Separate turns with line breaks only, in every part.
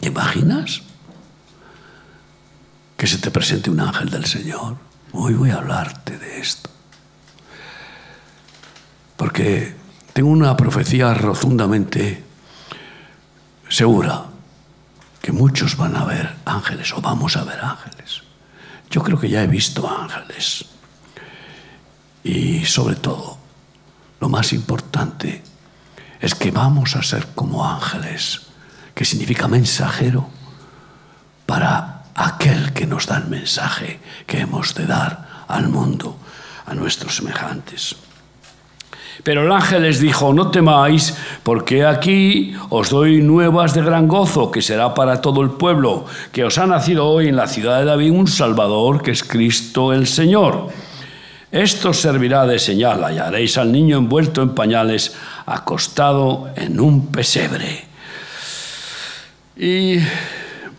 ¿Te imaginas? Que se te presente un ángel del Señor. Hoy voy a hablarte de esto. Porque tengo una profecía rotundamente segura que muchos van a ver ángeles o vamos a ver ángeles. Yo creo que ya he visto ángeles. Y sobre todo, lo más importante es que vamos a ser como ángeles, que significa mensajero para aquel que nos da el mensaje que hemos de dar al mundo, a nuestros semejantes. Pero el ángel les dijo, no temáis, porque aquí os doy nuevas de gran gozo, que será para todo el pueblo, que os ha nacido hoy en la ciudad de David un Salvador, que es Cristo el Señor. Esto servirá de señal, hallaréis al niño envuelto en pañales, acostado en un pesebre. Y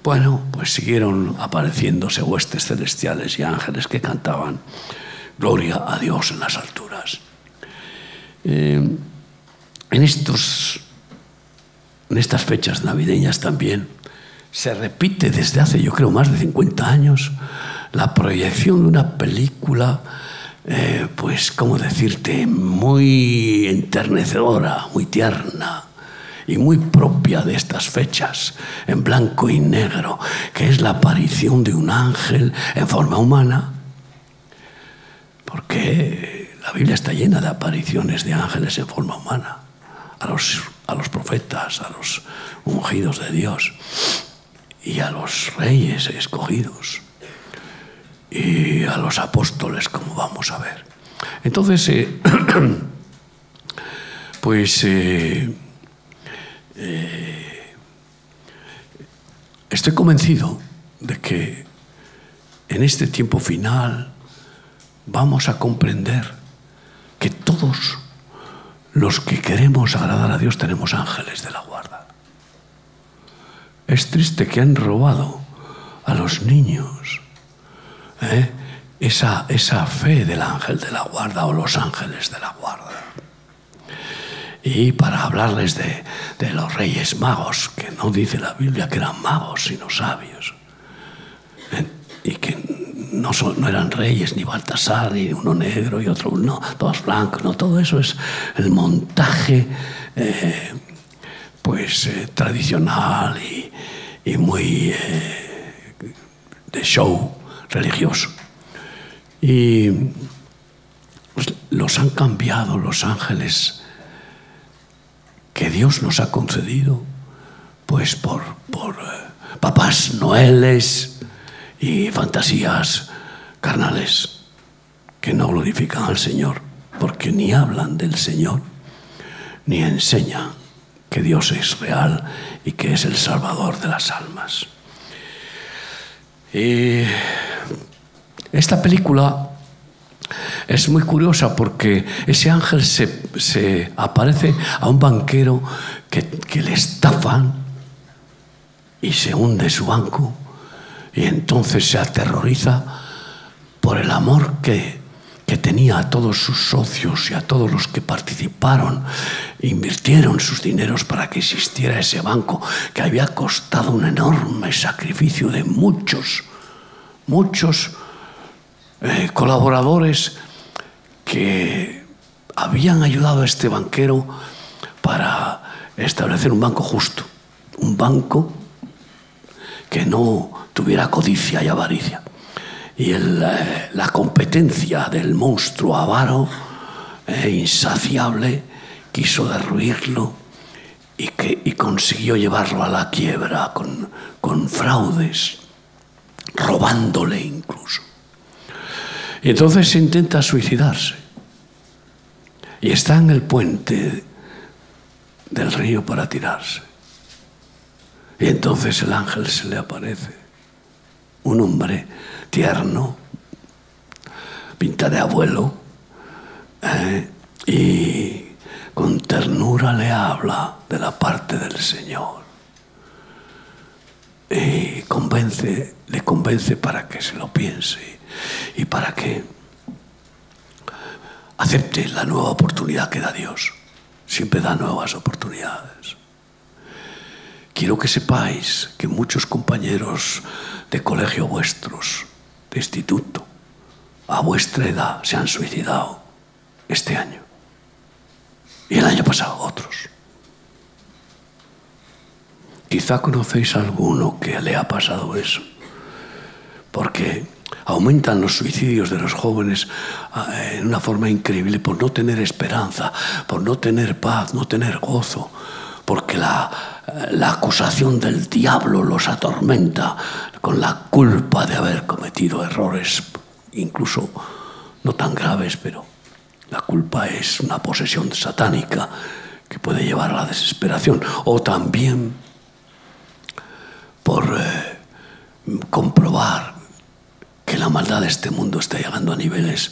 bueno, pues siguieron apareciéndose huestes celestiales y ángeles que cantaban Gloria a Dios en las alturas. Eh, en, estos, en estas fechas navideñas también se repite desde hace, yo creo, más de 50 años la proyección de una película, eh, pues, ¿cómo decirte?, muy enternecedora, muy tierna y muy propia de estas fechas, en blanco y negro, que es la aparición de un ángel en forma humana, porque la Biblia está llena de apariciones de ángeles en forma humana, a los, a los profetas, a los ungidos de Dios y a los reyes escogidos y a los apóstoles, como vamos a ver. Entonces, eh, pues eh, eh, estoy convencido de que en este tiempo final vamos a comprender que todos los que queremos agradar a Dios tenemos ángeles de la guarda. Es triste que han robado a los niños ¿eh? esa, esa fe del ángel de la guarda o los ángeles de la guarda. Y para hablarles de, de los reyes magos, que no dice la Biblia que eran magos, sino sabios, y que no, no, eran reyes, ni Baltasar, ni uno negro y otro, no, todos blancos, no, todo eso es el montaje eh, pues eh, tradicional y, y muy eh, de show religioso. Y pues, los han cambiado los ángeles que Dios nos ha concedido, pues por, por papás noeles, y fantasías carnales que no glorifican al Señor, porque ni hablan del Señor, ni enseñan que Dios es real y que es el Salvador de las almas. Y esta película es muy curiosa porque ese ángel se, aparece a un banquero que, que le estafan y se hunde su banco y entonces se aterroriza por el amor que, que tenía a todos sus socios y a todos los que participaron, invirtieron sus dineros para que existiera ese banco, que había costado un enorme sacrificio de muchos, muchos eh, colaboradores que habían ayudado a este banquero para establecer un banco justo, un banco que no tuviera codicia y avaricia. Y eh, la competencia del monstruo avaro e insaciable quiso derruirlo y, que, y consiguió llevarlo a la quiebra con, con fraudes, robándole incluso. Entonces intenta suicidarse. Y está en el puente del río para tirarse. Y entonces el ángel se le aparece un hombre tierno, pinta de abuelo, eh, y con ternura le habla de la parte del Señor. Y convence, le convence para que se lo piense y para que acepte la nueva oportunidad que da Dios. Siempre da nuevas oportunidades. quiero que sepáis que muchos compañeros de colegio vuestros, de instituto, a vuestra edad se han suicidado este año. Y el año pasado otros. Quizá conocéis a alguno que le ha pasado eso. Porque aumentan los suicidios de los jóvenes ah, en una forma increíble por no tener esperanza, por no tener paz, no tener gozo, porque la, la acusación del diablo los atormenta con la culpa de haber cometido errores, incluso no tan graves, pero la culpa es una posesión satánica que puede llevar a la desesperación. O también por eh, comprobar la maldad de este mundo está llegando a niveles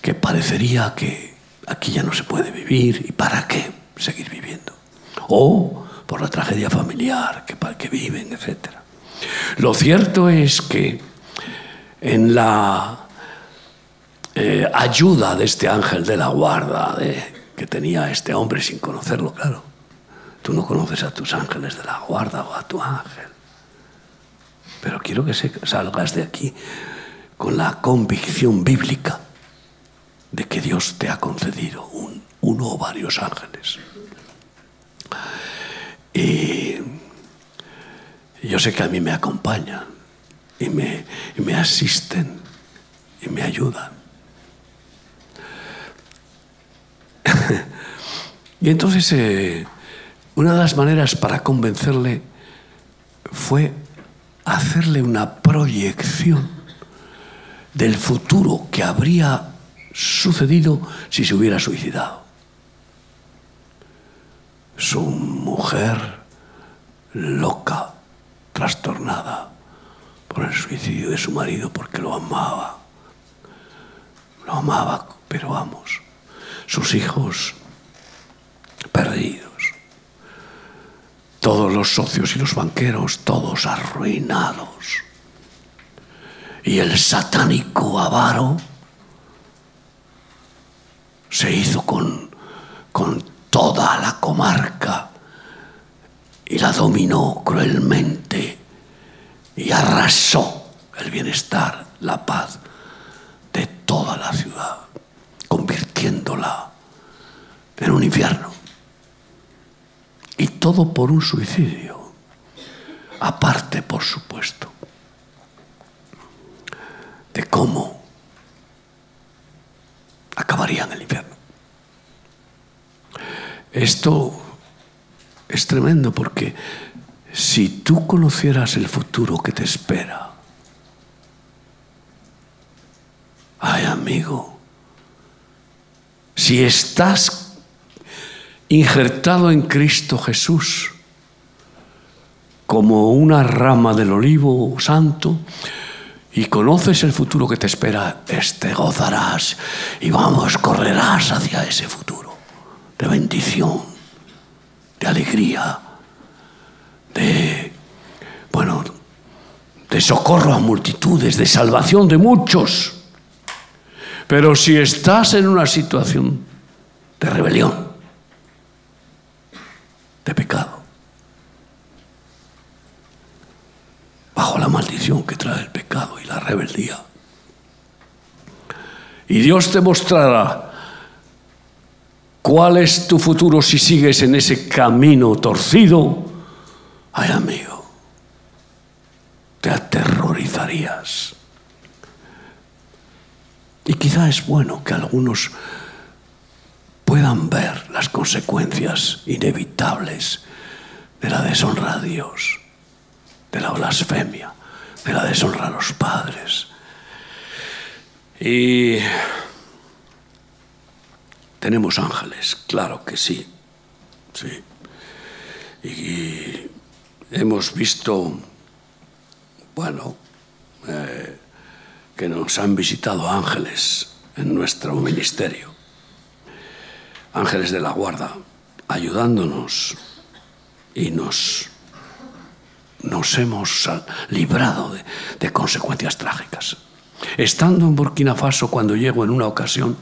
que parecería que aquí ya no se puede vivir y para qué seguir viviendo. O por la tragedia familiar que, que viven, etc. Lo cierto es que en la eh, ayuda de este ángel de la guarda que tenía este hombre sin conocerlo, claro. Tú no conoces a tus ángeles de la guarda o a tu ángel. Pero quiero que salgas de aquí con la convicción bíblica de que Dios te ha concedido uno o varios ángeles. Y yo sé que a mí me acompañan y me, y me asisten y me ayudan. y entonces eh, una de las maneras para convencerle fue hacerle una proyección del futuro que habría sucedido si se hubiera suicidado. Su mujer loca, trastornada por el suicidio de su marido porque lo amaba. Lo amaba, pero vamos, sus hijos perdidos. Todos los socios y los banqueros, todos arruinados. Y el satánico avaro se hizo con, con toda la comarca y la dominó cruelmente y arrasó el bienestar, la paz de toda la ciudad, convirtiéndola en un infierno. Y todo por un suicidio. Aparte, por supuesto, de cómo acabaría en el infierno. Esto es tremendo porque si tú conocieras el futuro que te espera, ay amigo, si estás injertado en Cristo Jesús como una rama del olivo santo y conoces el futuro que te espera, este gozarás y vamos, correrás hacia ese futuro de bendición, de alegría, de, bueno, de socorro a multitudes, de salvación de muchos. Pero si estás en una situación de rebelión, de pecado. Bajo la maldición que trae el pecado y la rebeldía. Y Dios te mostrará cuál es tu futuro si sigues en ese camino torcido. Ay, amigo, te aterrorizarías. Y quizá es bueno que algunos puedan ver las consecuencias inevitables de la deshonra a Dios, de la blasfemia, de la deshonra a los padres. Y tenemos ángeles, claro que sí, sí. Y hemos visto, bueno, eh, que nos han visitado ángeles en nuestro ministerio ángeles de la guarda, ayudándonos y nos, nos hemos librado de, de consecuencias trágicas. Estando en Burkina Faso, cuando llego en una ocasión,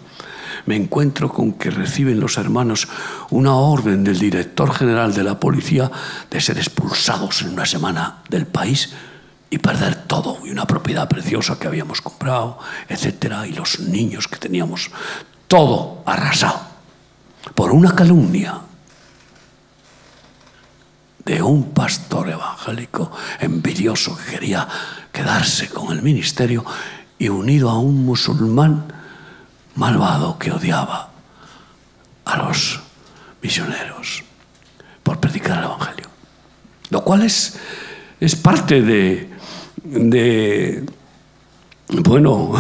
me encuentro con que reciben los hermanos una orden del director general de la policía de ser expulsados en una semana del país y perder todo, y una propiedad preciosa que habíamos comprado, etcétera, y los niños que teníamos, todo arrasado por una calumnia de un pastor evangélico envidioso que quería quedarse con el ministerio y unido a un musulmán malvado que odiaba a los misioneros por predicar el Evangelio. Lo cual es, es parte de, de, bueno,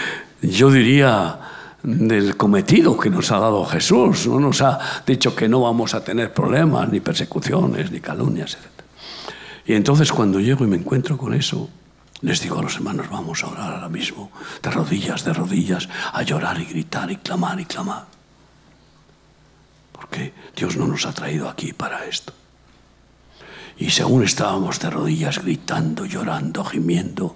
yo diría, del cometido que nos ha dado Jesús. No nos ha dicho que no vamos a tener problemas, ni persecuciones, ni calumnias, etc. Y entonces cuando llego y me encuentro con eso, les digo a los hermanos, vamos a orar ahora mismo, de rodillas, de rodillas, a llorar y gritar y clamar y clamar. Porque Dios no nos ha traído aquí para esto. Y según estábamos de rodillas gritando, llorando, gimiendo,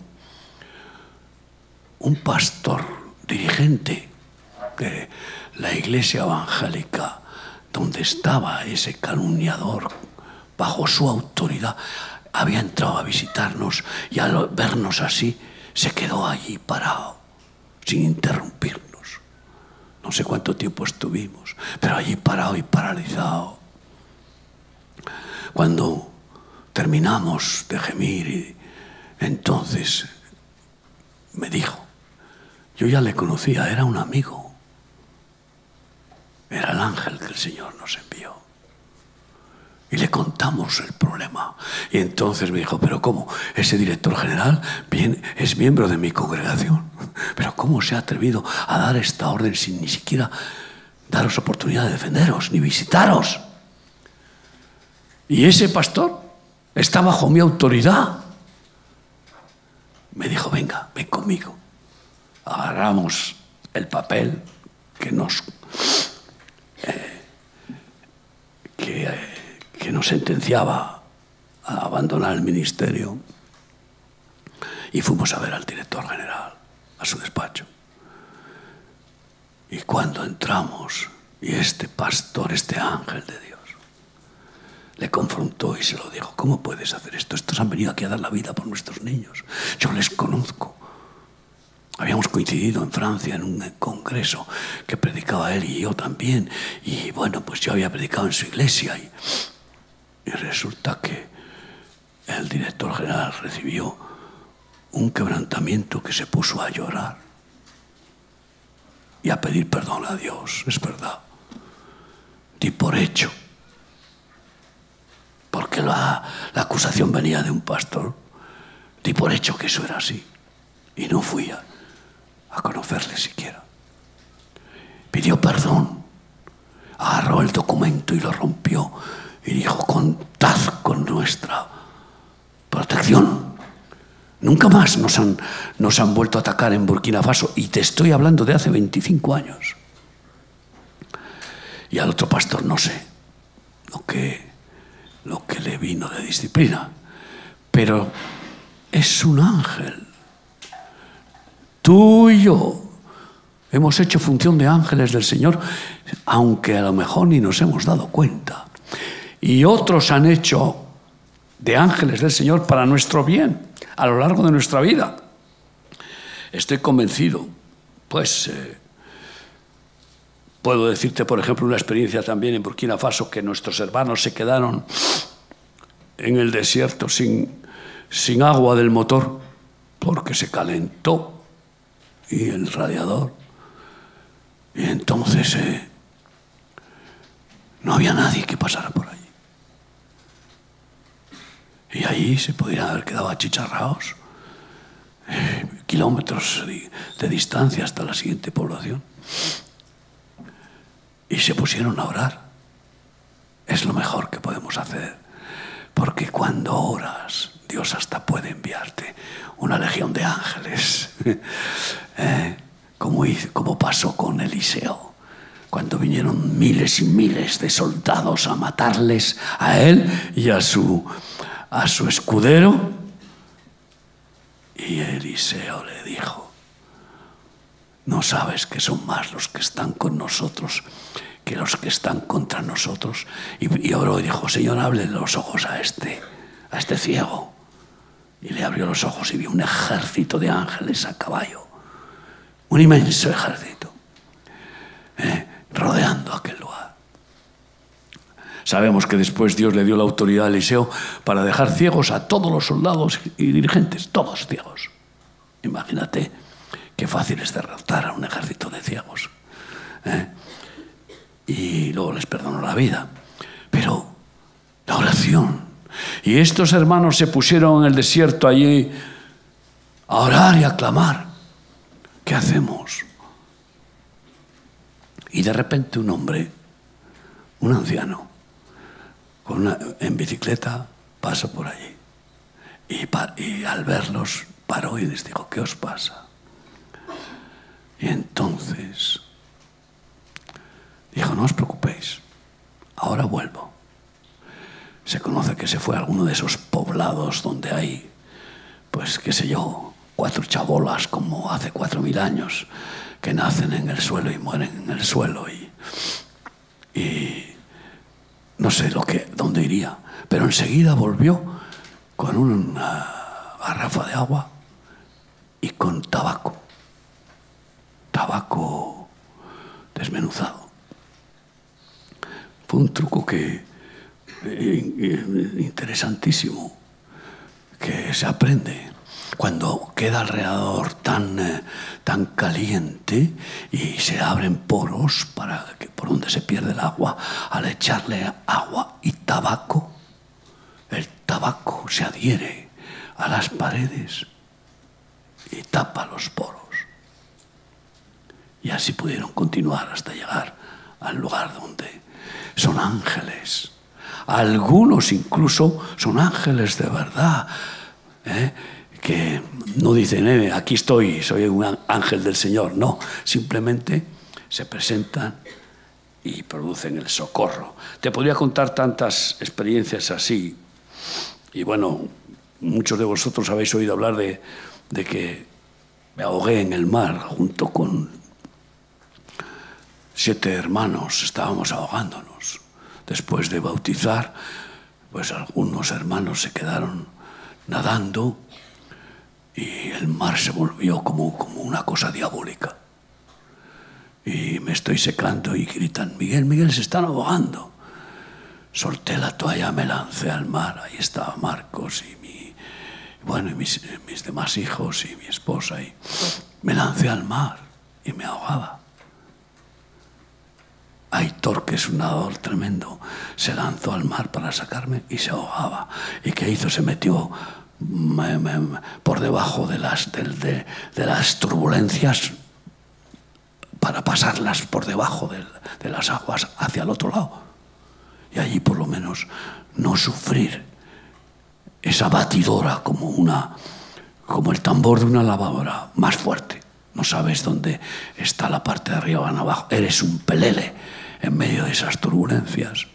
un pastor dirigente de la iglesia evangélica donde estaba ese calumniador bajo su autoridad, había entrado a visitarnos y al vernos así se quedó allí parado, sin interrumpirnos. No sé cuánto tiempo estuvimos, pero allí parado y paralizado. Cuando terminamos de gemir, entonces me dijo, yo ya le conocía, era un amigo, era el ángel que el Señor nos envió. Y le contamos el problema. Y entonces me dijo, pero ¿cómo? Ese director general bien, es miembro de mi congregación. Pero ¿cómo se ha atrevido a dar esta orden sin ni siquiera daros oportunidad de defenderos, ni visitaros? Y ese pastor está bajo mi autoridad. Me dijo, venga, ven conmigo. Agarramos el papel que nos... Eh, que... Eh, que nos sentenciaba a abandonar el ministerio y fuimos a ver al director general, a su despacho. Y cuando entramos, y este pastor, este ángel de Dios, le confrontó y se lo dijo, ¿cómo puedes hacer esto? Estos han venido aquí a dar la vida por nuestros niños. Yo les conozco. Habíamos coincidido en Francia en un congreso que predicaba él y yo también. Y bueno, pues yo había predicado en su iglesia. Y, y resulta que el director general recibió un quebrantamiento que se puso a llorar y a pedir perdón a Dios, es verdad. Di por hecho, porque la, acusación venía de un pastor, di por hecho que eso era así. Y no fui a, a conocerle siquiera. Pidió perdón, agarró el documento y lo rompió y dijo, contad con nuestra protección. Nunca más nos han, nos han vuelto a atacar en Burkina Faso y te estoy hablando de hace 25 años. Y al otro pastor no sé lo que, lo que le vino de disciplina, pero es un ángel. Tú y yo hemos hecho función de ángeles del Señor, aunque a lo mejor ni nos hemos dado cuenta y otros han hecho de ángeles del Señor para nuestro bien a lo largo de nuestra vida. Estoy convencido, pues eh, puedo decirte, por ejemplo, una experiencia también en Burkina Faso, que nuestros hermanos se quedaron en el desierto sin, sin agua del motor porque se calentó y el radiador. Y entonces eh, no había nadie que pasara por. Y ahí se podrían haber quedado achicharrados, eh, kilómetros de, distancia hasta la siguiente población. Y se pusieron a orar. Es lo mejor que podemos hacer. Porque cuando oras, Dios hasta puede enviarte una legión de ángeles. Eh, como, como pasó con Eliseo cuando vinieron miles y miles de soldados a matarles a él y a su a su escudero y Eliseo le dijo, no sabes que son más los que están con nosotros que los que están contra nosotros. Y, oró y dijo, Señor, hable los ojos a este, a este ciego. Y le abrió los ojos y vio un ejército de ángeles a caballo, un inmenso ejército, eh, rodeando aquel lugar. Sabemos que después Dios le dio la autoridad a Eliseo para dejar ciegos a todos los soldados y dirigentes, todos ciegos. Imagínate qué fácil es derrotar a un ejército de ciegos. ¿eh? Y luego les perdonó la vida. Pero la oración. Y estos hermanos se pusieron en el desierto allí a orar y a clamar. ¿Qué hacemos? Y de repente un hombre, un anciano, en bicicleta, pasa por allí. Y, al verlos paró y les dijo, ¿qué os pasa? Y entonces dijo, no os preocupéis, ahora vuelvo. Se conoce que se fue a alguno de esos poblados donde hay, pues qué sé yo, cuatro chabolas como hace cuatro mil años, que nacen en el suelo y mueren en el suelo. Y no sé lo que, dónde iría, pero enseguida volvió con una garrafa de agua y con tabaco tabaco desmenuzado. Fue un truco que eh, interesantísimo que se aprende cuando queda alrededor tan, eh, tan caliente y se abren poros para que, por donde se pierde el agua, al echarle agua y tabaco, el tabaco se adhiere a las paredes y tapa los poros. Y así pudieron continuar hasta llegar al lugar donde son ángeles. Algunos incluso son ángeles de verdad, ¿eh? Que no dicen, eh, aquí estoy, soy un ángel del Señor. No, simplemente se presentan y producen el socorro. Te podría contar tantas experiencias así. Y bueno, muchos de vosotros habéis oído hablar de, de que me ahogué en el mar junto con siete hermanos estábamos ahogándonos. Después de bautizar, pues algunos hermanos se quedaron nadando y el mar se volvió como, como una cosa diabólica. Y me estoy secando y gritan, Miguel, Miguel, se están ahogando. Solté la toalla, me lancé al mar, ahí estaba Marcos y mi, bueno, y mis, mis demás hijos y mi esposa, y me lancé al mar y me ahogaba. Aitor, que es un nadador tremendo, se lanzó al mar para sacarme y se ahogaba. ¿Y qué hizo? Se metió por debajo de las, de, las turbulencias para pasarlas por debajo de, de las aguas hacia el otro lado. Y allí por lo menos no sufrir esa batidora como una como el tambor de una lavadora más fuerte. No sabes dónde está la parte de arriba o abajo. Eres un pelele en medio de esas turbulencias.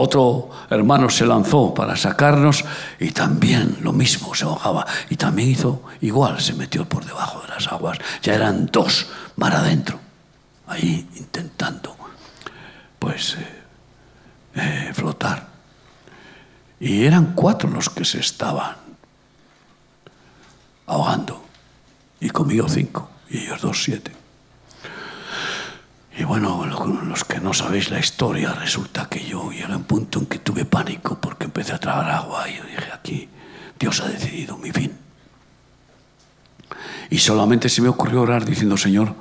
Otro hermano se lanzó para sacarnos y también lo mismo, se ahogaba. Y también hizo igual, se metió por debajo de las aguas. Ya eran dos mar adentro, ahí intentando, pues, eh, eh, flotar. Y eran cuatro los que se estaban ahogando. Y conmigo cinco, y ellos dos siete. Y bueno, los que no sabéis la historia, resulta que yo llegué a un punto en que tuve pánico porque empecé a tragar agua y yo dije, aquí Dios ha decidido mi fin. Y solamente se me ocurrió orar diciendo, Señor,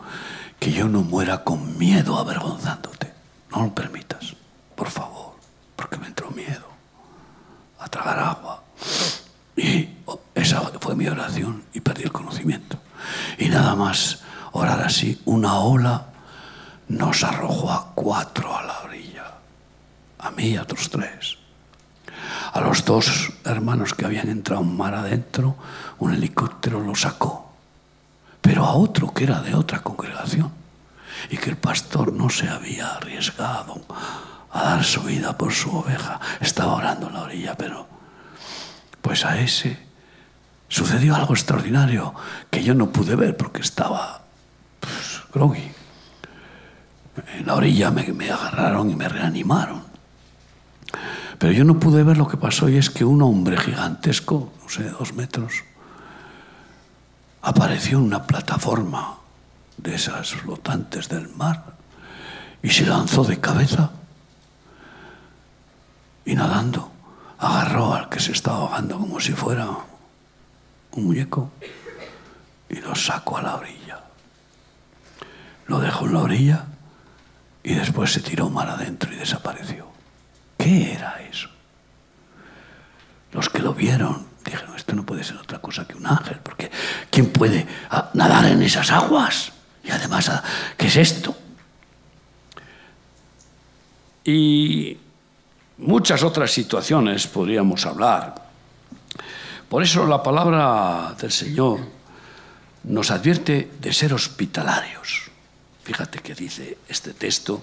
que yo no muera con miedo avergonzándote. No lo permitas, por favor, porque me entró miedo a tragar agua. Y esa fue mi oración y perdí el conocimiento. Y nada más orar así, una ola nos arrojó a cuatro a la orilla, a mí y a otros tres. A los dos hermanos que habían entrado en mar adentro, un helicóptero lo sacó, pero a otro que era de otra congregación y que el pastor no se había arriesgado a dar su vida por su oveja, estaba orando en la orilla, pero pues a ese sucedió algo extraordinario que yo no pude ver porque estaba groggy. En la orilla me, agarraron y me reanimaron. Pero yo no pude ver lo que pasó y es que un hombre gigantesco, no sé, dos metros, apareció en una plataforma de esas flotantes del mar y se lanzó de cabeza y nadando agarró al que se estaba ahogando como si fuera un muñeco y lo sacó a la orilla. Lo dejó en la orilla y después se tiró mar adentro y desapareció. ¿Qué era eso? Los que lo vieron dijeron, esto no puede ser otra cosa que un ángel, porque ¿quién puede ah, nadar en esas aguas? Y además, ah, ¿qué es esto? Y muchas otras situaciones podríamos hablar. Por eso la palabra del Señor nos advierte de ser hospitalarios. Fíjate que dice este texto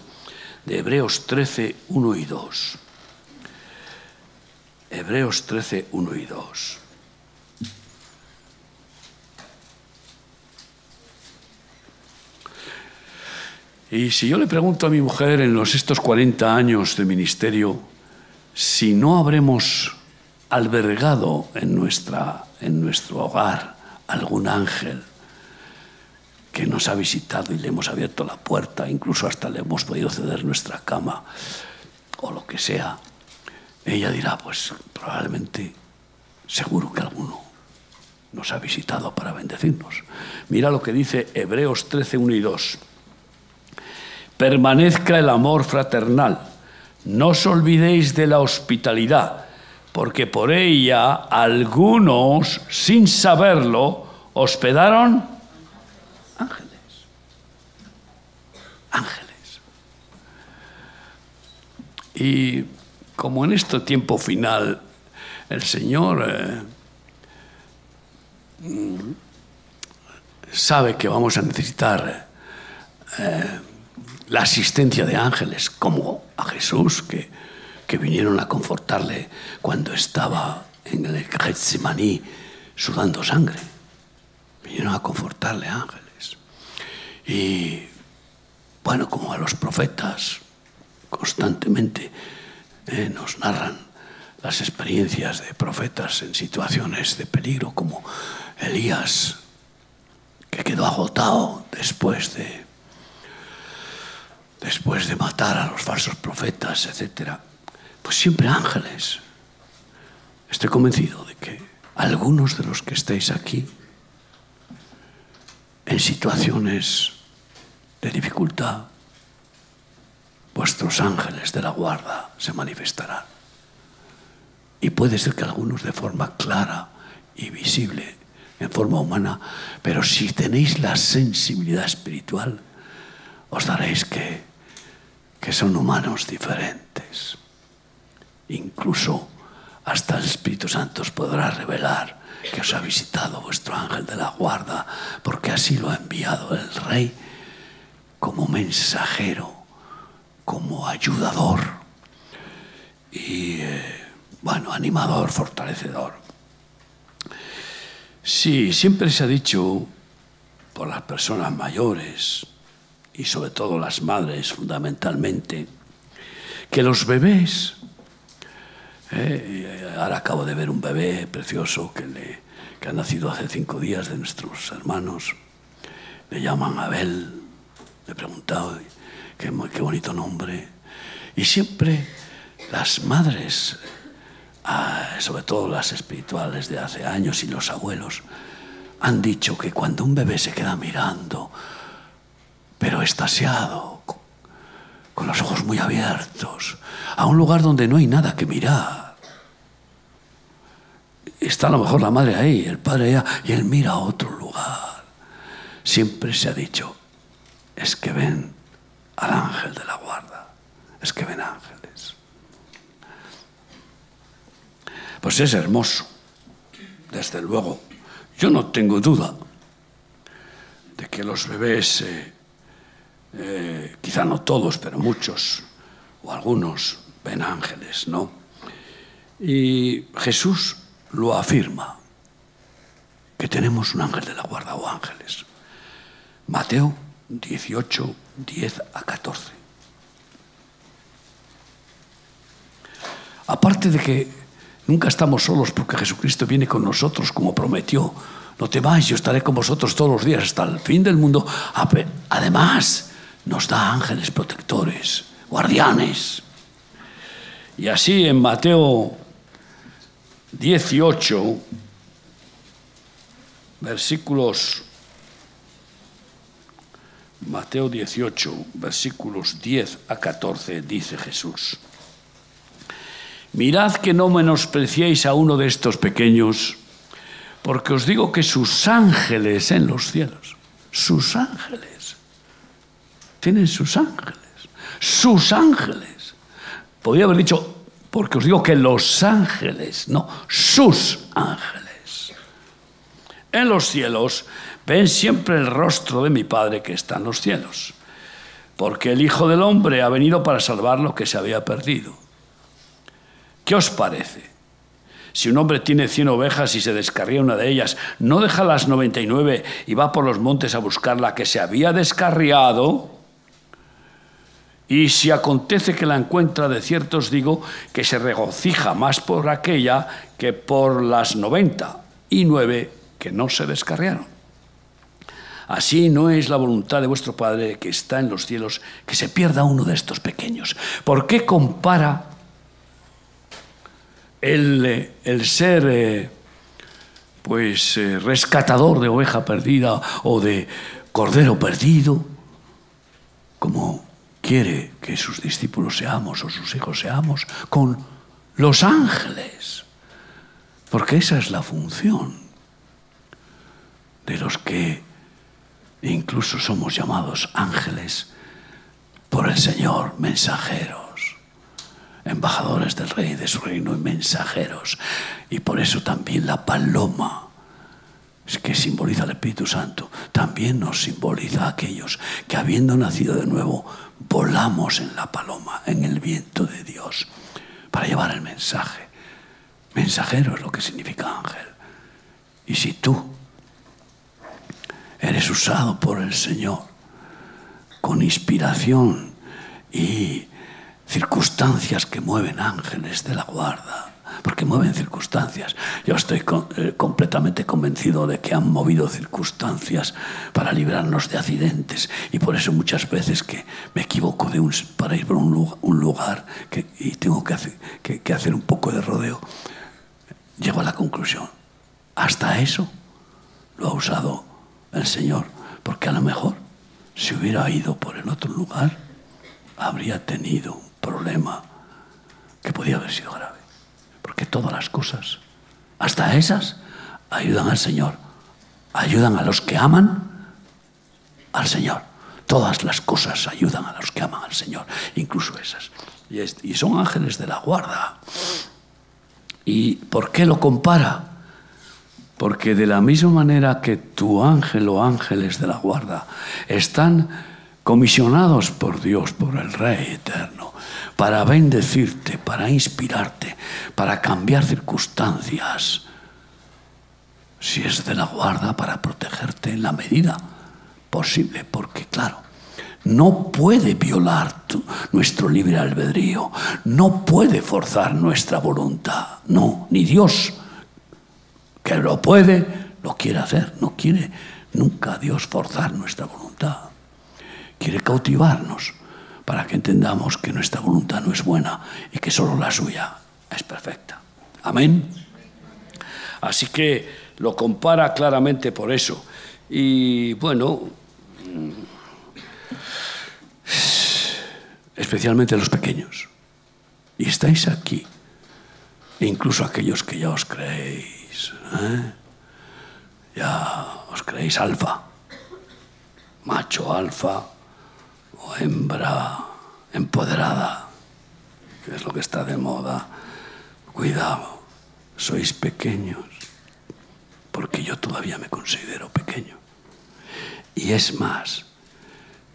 de Hebreos 13, 1 y 2. Hebreos 13, 1 y 2. Y si yo le pregunto a mi mujer en los estos 40 años de ministerio si no habremos albergado en, nuestra, en nuestro hogar algún ángel que nos ha visitado y le hemos abierto la puerta, incluso hasta le hemos podido ceder nuestra cama o lo que sea, ella dirá, pues probablemente, seguro que alguno nos ha visitado para bendecirnos. Mira lo que dice Hebreos 13, 1 y 2 permanezca el amor fraternal. No os olvidéis de la hospitalidad, porque por ella algunos, sin saberlo, hospedaron ángeles. Ángeles. Y como en este tiempo final el Señor eh, mm, sabe que vamos a necesitar eh, la asistencia de ángeles, como a Jesús, que, que vinieron a confortarle cuando estaba en el Getsemaní sudando sangre. Vinieron a confortarle ángeles. Y bueno, como a los profetas constantemente eh, nos narran las experiencias de profetas en situaciones de peligro, como Elías, que quedó agotado después de después de matar a los falsos profetas, etc., pues siempre ángeles. Estoy convencido de que algunos de los que estáis aquí, en situaciones de dificultad, vuestros ángeles de la guarda se manifestarán. Y puede ser que algunos de forma clara y visible, en forma humana, pero si tenéis la sensibilidad espiritual, os daréis que que son humanos diferentes. Incluso hasta el Espíritu Santo os podrá revelar que os ha visitado vuestro ángel de la guarda, porque así lo ha enviado el rey como mensajero, como ayudador y, eh, bueno, animador, fortalecedor. Sí, siempre se ha dicho por las personas mayores, y sobre todo las madres fundamentalmente, que los bebés, eh, ahora acabo de ver un bebé precioso que, le, que ha nacido hace cinco días de nuestros hermanos, le llaman Abel, le he preguntado, qué, qué bonito nombre, y siempre las madres, ah, sobre todo las espirituales de hace años y los abuelos, han dicho que cuando un bebé se queda mirando, pero estasiado, con los ojos muy abiertos, a un lugar donde no hay nada que mirar. Está a lo mejor la madre ahí, el padre allá, y él mira a otro lugar. Siempre se ha dicho, es que ven al ángel de la guarda, es que ven ángeles. Pues es hermoso, desde luego. Yo no tengo duda de que los bebés... Eh, eh, quizá no todos, pero muchos o algunos ven ángeles, ¿no? Y Jesús lo afirma, que tenemos un ángel de la guarda o ángeles. Mateo 18, 10 a 14. Aparte de que nunca estamos solos porque Jesucristo viene con nosotros como prometió, no temáis, yo estaré con vosotros todos los días hasta el fin del mundo. Además, nos da ángeles protectores, guardianes. Y así en Mateo 18, versículos Mateo 18, versículos 10 a 14, dice Jesús. Mirad que no menospreciéis a uno de estos pequeños, porque os digo que sus ángeles en los cielos, sus ángeles, tienen sus ángeles, sus ángeles. Podría haber dicho, porque os digo que los ángeles, no, sus ángeles. En los cielos ven siempre el rostro de mi Padre que está en los cielos, porque el Hijo del Hombre ha venido para salvar lo que se había perdido. ¿Qué os parece? Si un hombre tiene cien ovejas y se descarría una de ellas, ¿no deja las 99 y va por los montes a buscar la que se había descarriado? Y si acontece que la encuentra, de cierto os digo que se regocija más por aquella que por las 90 y nueve que no se descarriaron. Así no es la voluntad de vuestro Padre que está en los cielos que se pierda uno de estos pequeños. ¿Por qué compara el, eh, ser eh, pues eh, rescatador de oveja perdida o de cordero perdido como quiere que sus discípulos seamos o sus hijos seamos con los ángeles? Porque esa es la función de los que incluso somos llamados ángeles por el Señor, mensajeros, embajadores del Rey de su reino y mensajeros. Y por eso también la paloma, que simboliza el Espíritu Santo, también nos simboliza a aquellos que habiendo nacido de nuevo, volamos en la paloma, en el viento de Dios, para llevar el mensaje. Mensajero es lo que significa ángel. Y si tú eres usado por el Señor con inspiración y circunstancias que mueven ángeles de la guarda, porque mueven circunstancias. Yo estoy eh, completamente convencido de que han movido circunstancias para librarnos de accidentes y por eso muchas veces que me equivoco de un, para ir por un lugar, que, y tengo que hacer, que hacer un poco de rodeo, llego a la conclusión, hasta eso lo ha usado el Señor, porque a lo mejor si hubiera ido por el otro lugar, habría tenido un problema que podía haber sido grave. Porque todas las cosas, hasta esas, ayudan al Señor, ayudan a los que aman al Señor. Todas las cosas ayudan a los que aman al Señor, incluso esas. Y, son ángeles de la guarda. ¿Y por qué lo compara? Porque de la misma manera que tu ángel o ángeles de la guarda están comisionados por Dios, por el Rey eterno, para bendecirte, para inspirarte, para cambiar circunstancias, si es de la guarda, para protegerte en la medida posible, porque claro, no puede violar nuestro libre albedrío, no puede forzar nuestra voluntad, no, ni Dios que lo puede, lo quiere hacer. No quiere nunca Dios forzar nuestra voluntad. Quiere cautivarnos para que entendamos que nuestra voluntad no es buena y que solo la suya es perfecta. Amén. Así que lo compara claramente por eso. Y bueno, especialmente los pequeños. Y estáis aquí, incluso aquellos que ya os creéis ¿eh? Ya os creéis alfa, macho alfa o hembra empoderada, que es lo que está de moda. Cuidado, sois pequeños, porque yo todavía me considero pequeño. Y es más,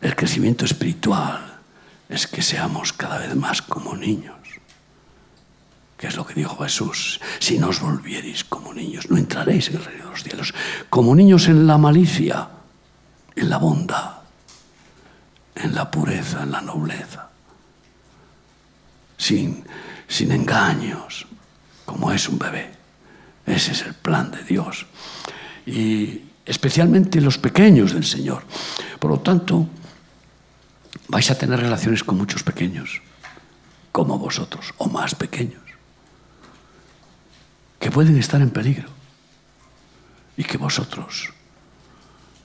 el crecimiento espiritual es que seamos cada vez más como niños que es lo que dijo Jesús, si no os volvierais como niños, no entraréis en el reino de los cielos, como niños en la malicia, en la bondad, en la pureza, en la nobleza, sin, sin engaños, como es un bebé. Ese es el plan de Dios. Y especialmente los pequeños del Señor. Por lo tanto, vais a tener relaciones con muchos pequeños, como vosotros, o más pequeños, que pueden estar en peligro. Y que vosotros,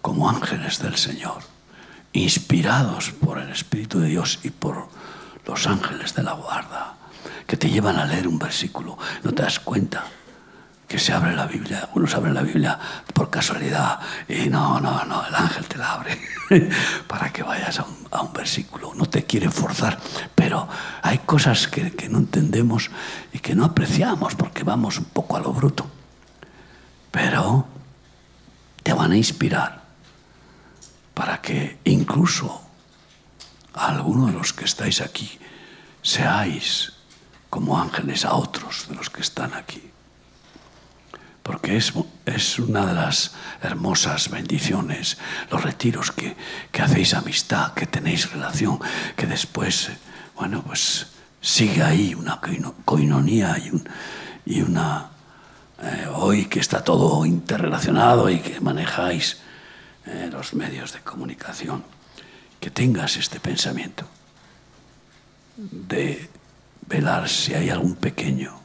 como ángeles del Señor, inspirados por el Espíritu de Dios y por los ángeles de la guarda, que te llevan a leer un versículo, no te das cuenta que se abre la Biblia, uno se abre la Biblia por casualidad y no, no, no, el ángel te la abre para que vayas a un, versículo, no te quiere forzar, pero hay cosas que, que no entendemos y que no apreciamos porque vamos un poco a lo bruto, pero te van a inspirar para que incluso a algunos de los que estáis aquí seáis como ángeles a otros de los que están aquí porque es, es, una de las hermosas bendiciones, los retiros que, que, hacéis amistad, que tenéis relación, que después, bueno, pues sigue ahí una coinonía y, un, y una... Eh, hoy que está todo interrelacionado y que manejáis eh, los medios de comunicación, que tengas este pensamiento de velar si hay algún pequeño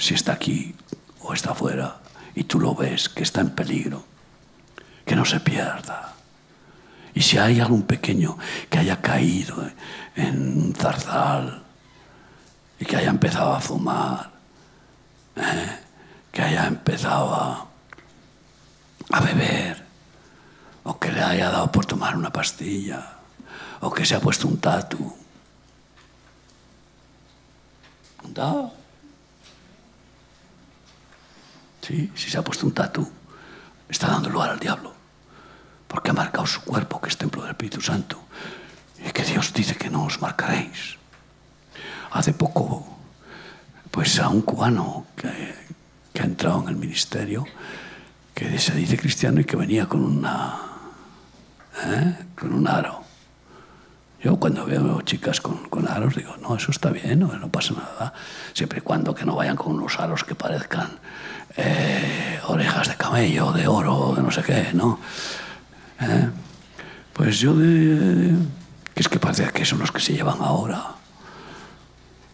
si está aquí o está afuera y tú lo ves que está en peligro, que no se pierda. Y si hay algún pequeño que haya caído en un zarzal y que haya empezado a fumar, ¿eh? que haya empezado a, beber, o que le haya dado por tomar una pastilla, o que se ha puesto un tatu. ¿Un tatu? Si se ha puesto un tatu, está dando lugar al diablo, porque ha marcado su cuerpo, que es templo del Espíritu Santo, y que Dios dice que no os marcaréis. Hace poco, pues a un cubano que, que ha entrado en el ministerio, que se dice cristiano y que venía con una ¿eh? con un aro. Yo cuando veo chicas con, con, aros digo, no, eso está bien, no, no pasa nada, siempre y cuando que no vayan con unos aros que parezcan eh, orejas de camello, de oro, de no sé qué, ¿no? Eh, pues yo de... que es que parece que son los que se llevan ahora.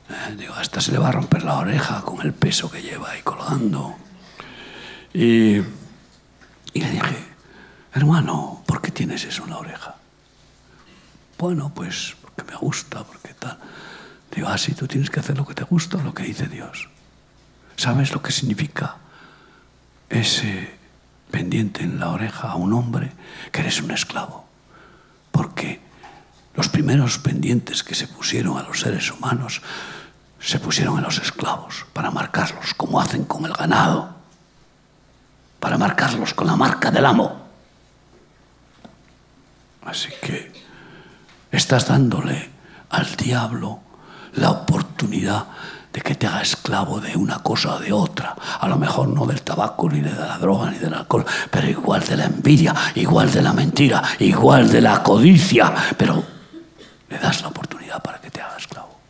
Eh, digo, hasta se le va a romper la oreja con el peso que lleva ahí colgando. Y, y le dije, hermano, ¿por qué tienes eso en la oreja? Bueno, pues porque me gusta, porque tal. Digo, ah, sí, tú tienes que hacer lo que te gusta, lo que dice Dios. ¿Sabes lo que significa ese pendiente en la oreja a un hombre que eres un esclavo. Porque los primeros pendientes que se pusieron a los seres humanos se pusieron en los esclavos para marcarlos como hacen con el ganado, para marcarlos con la marca del amo. Así que estás dándole al diablo la oportunidad de que te haga esclavo de una cosa o de otra. A lo mejor no del tabaco, ni de la droga, ni del alcohol, pero igual de la envidia, igual de la mentira, igual de la codicia. Pero le das la oportunidad para que te haga esclavo.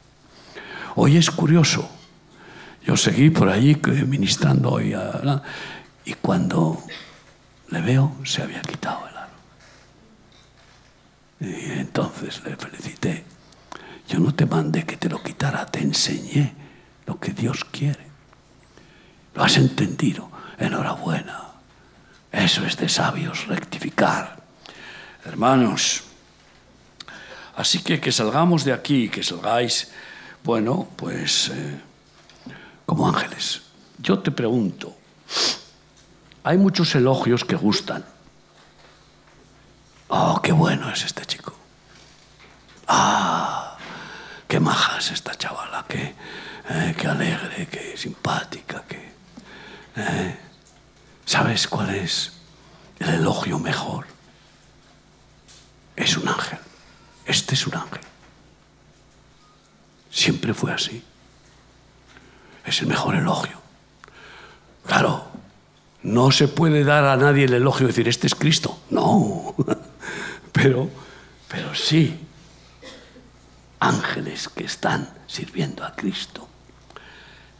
Hoy es curioso. Yo seguí por allí ministrando hoy y cuando le veo se había quitado el. Y entonces le felicité. Yo no te mandé que te lo quitara, te enseñé lo que Dios quiere. Lo has entendido. Enhorabuena. Eso es de sabios, rectificar. Hermanos, así que que salgamos de aquí, que salgáis, bueno, pues eh, como ángeles. Yo te pregunto, hay muchos elogios que gustan. Qué bueno es este chico. Ah, qué maja es esta chavala, qué, eh, qué alegre, qué simpática, qué... Eh. ¿Sabes cuál es el elogio mejor? Es un ángel. Este es un ángel. Siempre fue así. Es el mejor elogio. Claro, no se puede dar a nadie el elogio y decir, este es Cristo. No. pero, pero sí ángeles que están sirviendo a Cristo.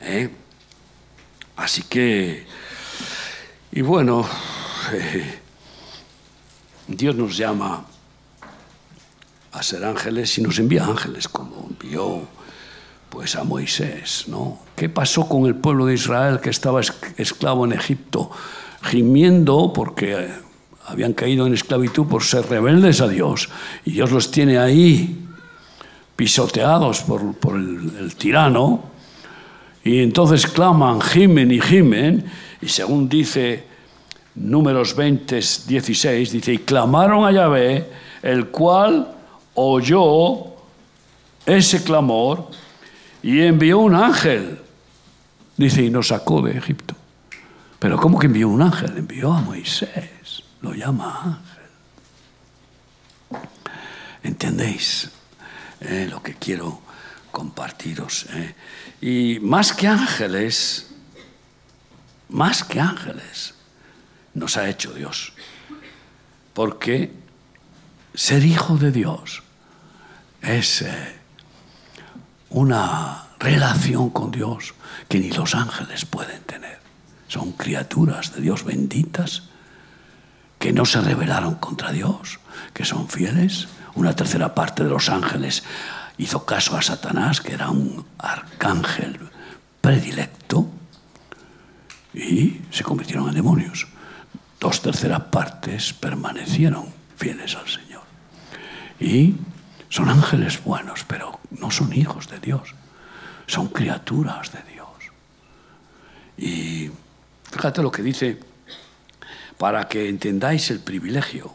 ¿Eh? Así que, y bueno, eh, Dios nos llama a ser ángeles y nos envía ángeles como envió pues a Moisés, ¿no? ¿Qué pasó con el pueblo de Israel que estaba esclavo en Egipto, gimiendo porque habían caído en esclavitud por ser rebeldes a Dios y Dios los tiene ahí pisoteados por, el, tirano, y entonces claman, gimen y gimen, y según dice Números 20, 16, dice, y clamaron a Yahvé, el cual oyó ese clamor y envió un ángel. Dice, y nos sacó de Egipto. Pero ¿cómo que envió un ángel? Envió a Moisés, lo llama ángel. ¿Entendéis? Eh, lo que quiero compartiros. Eh. Y más que ángeles, más que ángeles, nos ha hecho Dios. Porque ser hijo de Dios es eh, una relación con Dios que ni los ángeles pueden tener. Son criaturas de Dios benditas que no se rebelaron contra Dios, que son fieles una tercera parte de los ángeles hizo caso a Satanás, que era un arcángel predilecto, y se convirtieron en demonios. Dos terceras partes permanecieron fieles al Señor. Y son ángeles buenos, pero no son hijos de Dios, son criaturas de Dios. Y fíjate lo que dice, para que entendáis el privilegio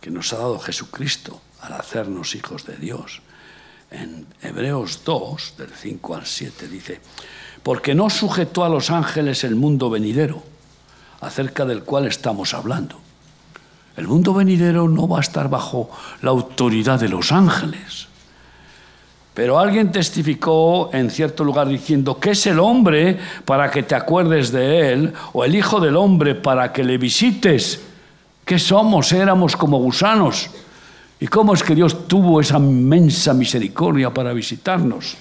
que nos ha dado Jesucristo al hacernos hijos de Dios. En Hebreos 2, del 5 al 7, dice, porque no sujetó a los ángeles el mundo venidero, acerca del cual estamos hablando. El mundo venidero no va a estar bajo la autoridad de los ángeles. Pero alguien testificó en cierto lugar diciendo, ¿qué es el hombre para que te acuerdes de él? ¿O el hijo del hombre para que le visites? ¿Qué somos? Éramos como gusanos ¿Y cómo es que Dios tuvo esa inmensa misericordia para visitarnos?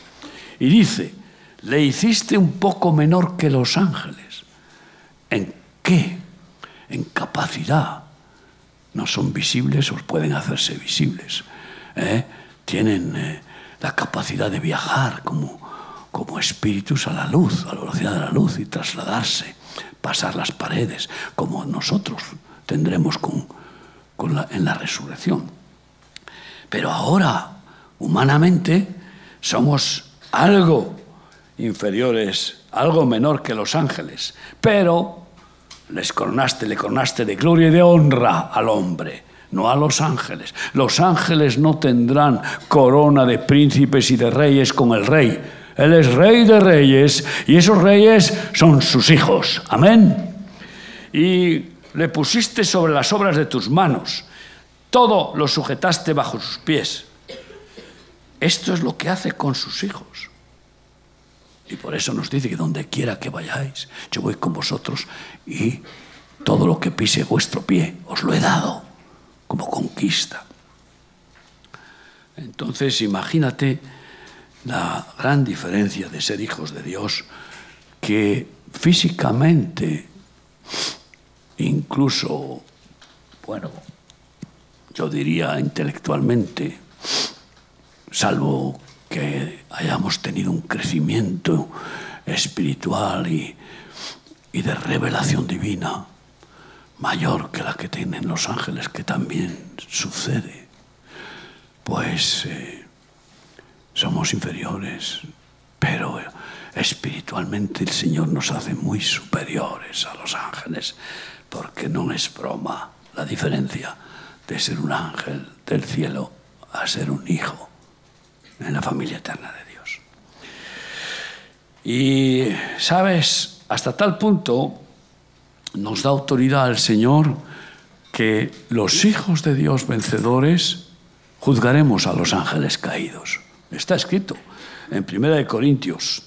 Y dice, le hiciste un poco menor que los ángeles. ¿En qué? En capacidad. No son visibles o pueden hacerse visibles. ¿eh? Tienen eh, la capacidad de viajar como, como espíritus a la luz, a la velocidad de la luz y trasladarse, pasar las paredes, como nosotros tendremos con, en la resurrección. Pero ahora, humanamente, somos algo inferiores, algo menor que los ángeles. Pero les coronaste, le coronaste de gloria y de honra al hombre, no a los ángeles. Los ángeles no tendrán corona de príncipes y de reyes con el rey. Él es rey de reyes y esos reyes son sus hijos. Amén. Y le pusiste sobre las obras de tus manos todo lo sujetaste bajo sus pies. Esto es lo que hace con sus hijos. Y por eso nos dice que donde quiera que vayáis, yo voy con vosotros y todo lo que pise vuestro pie os lo he dado como conquista. Entonces, imagínate la gran diferencia de ser hijos de Dios que físicamente, incluso, bueno, yo diría intelectualmente, salvo que hayamos tenido un crecimiento espiritual y, y de revelación divina, mayor que la que tienen los ángeles, que también sucede, pues eh, somos inferiores, pero espiritualmente el Señor nos hace muy superiores a los ángeles, porque no es broma la diferencia de ser un ángel del cielo a ser un hijo en la familia eterna de Dios. Y, sabes, hasta tal punto nos da autoridad el Señor que los hijos de Dios vencedores juzgaremos a los ángeles caídos. Está escrito en Primera de Corintios,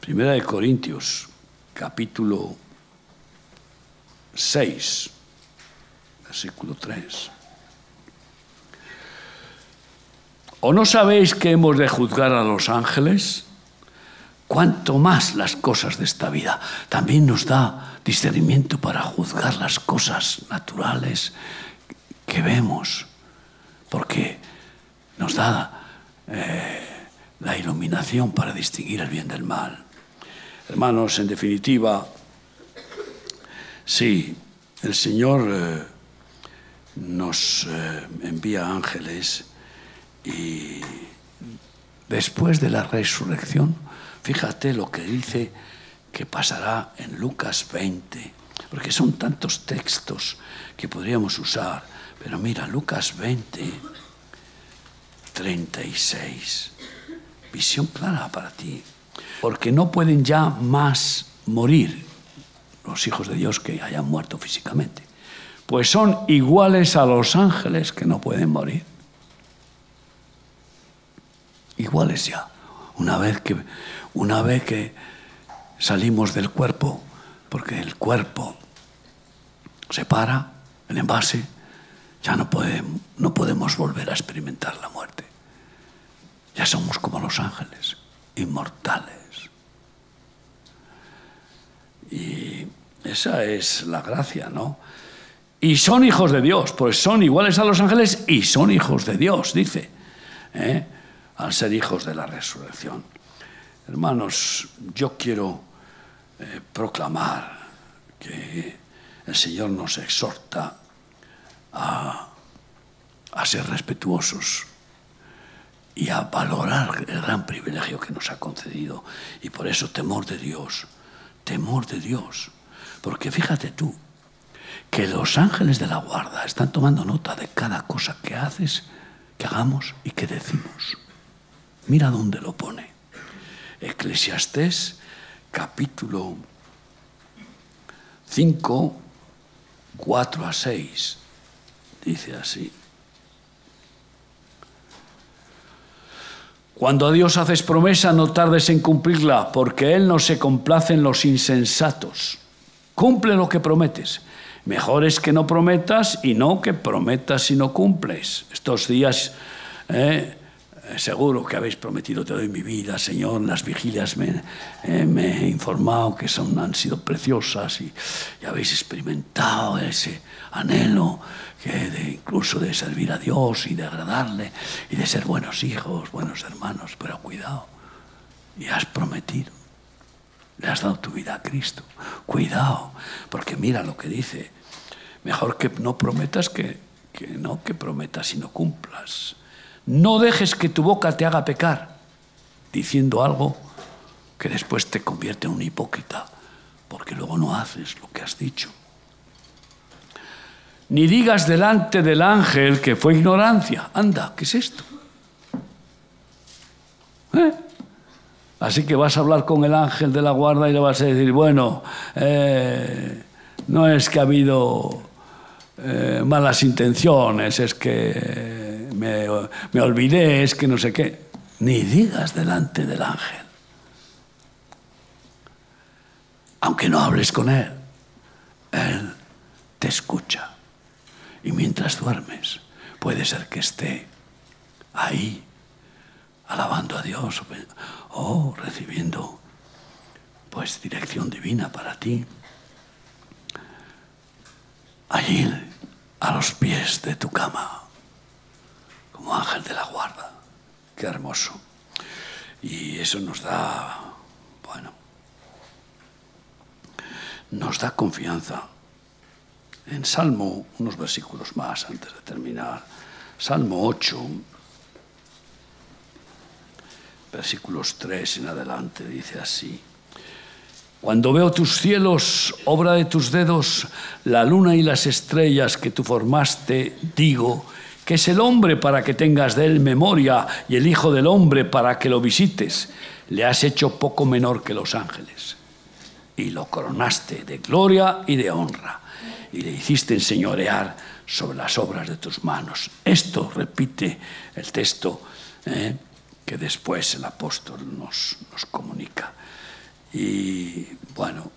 Primera de Corintios, capítulo 6, versículo 3. ¿O no sabéis que hemos de juzgar a los ángeles? Cuanto más las cosas de esta vida. También nos da discernimiento para juzgar las cosas naturales que vemos, porque nos da eh, la iluminación para distinguir el bien del mal. Hermanos, en definitiva, sí, el Señor eh, nos eh, envía ángeles y después de la resurrección, fíjate lo que dice que pasará en Lucas 20, porque son tantos textos que podríamos usar, pero mira, Lucas 20, 36, visión clara para ti, porque no pueden ya más morir los hijos de Dios que hayan muerto físicamente, pues son iguales a los ángeles que no pueden morir. Iguales ya. Una vez que, una vez que salimos del cuerpo, porque el cuerpo se para, el envase, ya no, podemos, no podemos volver a experimentar la muerte. Ya somos como los ángeles, inmortales. Y esa es la gracia, ¿no? Y son hijos de Dios, pues son iguales a los ángeles y son hijos de Dios, dice, ¿eh? al ser hijos de la resurrección. Hermanos, yo quiero eh, proclamar que el Señor nos exhorta a, a ser respetuosos y a valorar el gran privilegio que nos ha concedido. Y por eso temor de Dios, temor de Dios. Porque fíjate tú, que los ángeles de la guarda están tomando nota de cada cosa que haces, que hagamos y que decimos. Mira dónde lo pone. Eclesiastés capítulo 5, 4 a 6. Dice así. Cuando a Dios haces promesa, no tardes en cumplirla, porque Él no se complace en los insensatos. Cumple lo que prometes. Mejor es que no prometas y no que prometas y no cumples. Estos días eh, seguro que habéis prometido te doy mi vida, Señor. Las vigilias me, eh, he informado que son, han sido preciosas y, habéis experimentado ese anhelo que de, incluso de servir a Dios y de agradarle y de ser buenos hijos, buenos hermanos. Pero cuidado, y has prometido. Le has dado tu vida a Cristo. Cuidado, porque mira lo que dice. Mejor que no prometas que, que no que prometas y no cumplas. No dejes que tu boca te haga pecar diciendo algo que después te convierte en un hipócrita, porque luego no haces lo que has dicho. Ni digas delante del ángel que fue ignorancia. Anda, ¿qué es esto? ¿Eh? Así que vas a hablar con el ángel de la guarda y le vas a decir, bueno, eh, no es que ha habido eh, malas intenciones, es que me, olvidé, es que no sé qué. Ni digas delante del ángel. Aunque no hables con él, él te escucha. Y mientras duermes, puede ser que esté ahí, alabando a Dios o recibiendo pues dirección divina para ti. Allí, a los pies de tu cama ángel de la guarda. Qué hermoso. Y eso nos da, bueno, nos da confianza. En Salmo, unos versículos más antes de terminar. Salmo 8, versículos 3 en adelante, dice así. Cuando veo tus cielos, obra de tus dedos, la luna y las estrellas que tú formaste, digo, que es el hombre para que tengas de él memoria y el Hijo del hombre para que lo visites. Le has hecho poco menor que los ángeles y lo coronaste de gloria y de honra y le hiciste enseñorear sobre las obras de tus manos. Esto repite el texto eh, que después el apóstol nos, nos comunica. Y bueno,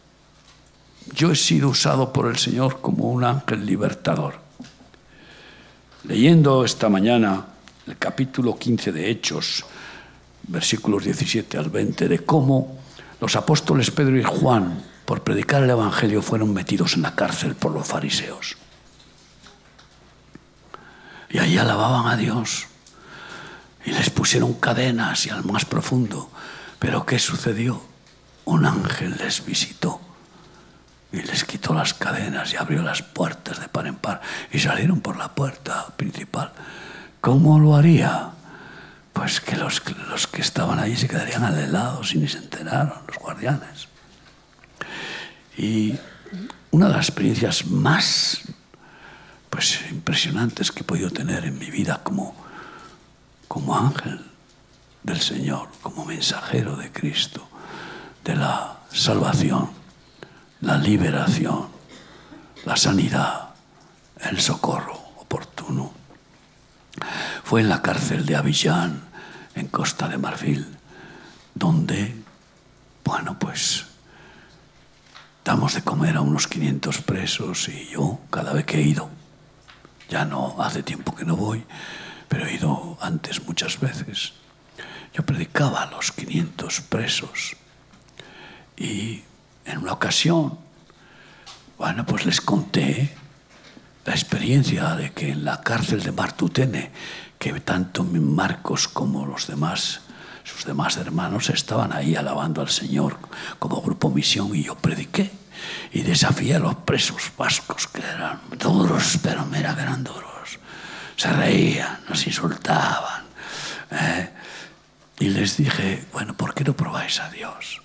yo he sido usado por el Señor como un ángel libertador leyendo esta mañana el capítulo 15 de Hechos, versículos 17 al 20, de cómo los apóstoles Pedro y Juan, por predicar el Evangelio, fueron metidos en la cárcel por los fariseos. Y allí alababan a Dios. Y les pusieron cadenas y al más profundo. Pero ¿qué sucedió? Un ángel les visitó y les quitó las cadenas y abrió las puertas de par en par y salieron por la puerta principal. ¿Cómo lo haría? Pues que los, los que estaban allí se quedarían alelados y ni se enteraron, los guardianes. Y una de las experiencias más pues, impresionantes que he podido tener en mi vida como, como ángel del Señor, como mensajero de Cristo, de la salvación, la liberación, la sanidad, el socorro oportuno. Fue en la cárcel de Avillán, en Costa de Marfil, donde, bueno, pues damos de comer a unos 500 presos y yo, cada vez que he ido, ya no hace tiempo que no voy, pero he ido antes muchas veces, yo predicaba a los 500 presos y en una ocasión, bueno, pues les conté la experiencia de que en la cárcel de Martutene, que tanto Marcos como los demás, sus demás hermanos estaban ahí alabando al Señor como grupo misión y yo prediqué y desafié a los presos vascos que eran duros, pero mira eran duros. Se reían, nos insultaban. ¿eh? Y les dije, bueno, ¿por qué no probáis a Dios?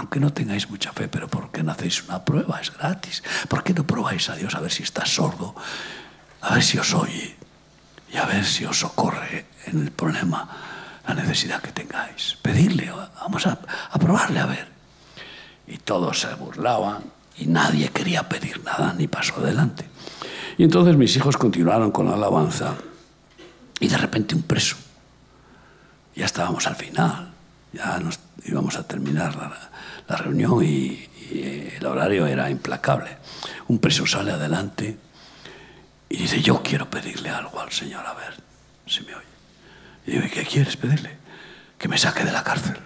Aunque no tengáis mucha fe, pero ¿por qué no hacéis una prueba? Es gratis. ¿Por qué no probáis a Dios a ver si está sordo? A ver si os oye y a ver si os socorre en el problema, la necesidad que tengáis. Pedirle, vamos a, a probarle a ver. Y todos se burlaban y nadie quería pedir nada ni pasó adelante. Y entonces mis hijos continuaron con la alabanza y de repente un preso. Ya estábamos al final, ya nos íbamos a terminar la, la reunión y, el horario era implacable. Un preso sale adelante y dice, yo quiero pedirle algo al Señor, a ver si me oye. Y digo, ¿qué quieres pedirle? Que me saque de la cárcel.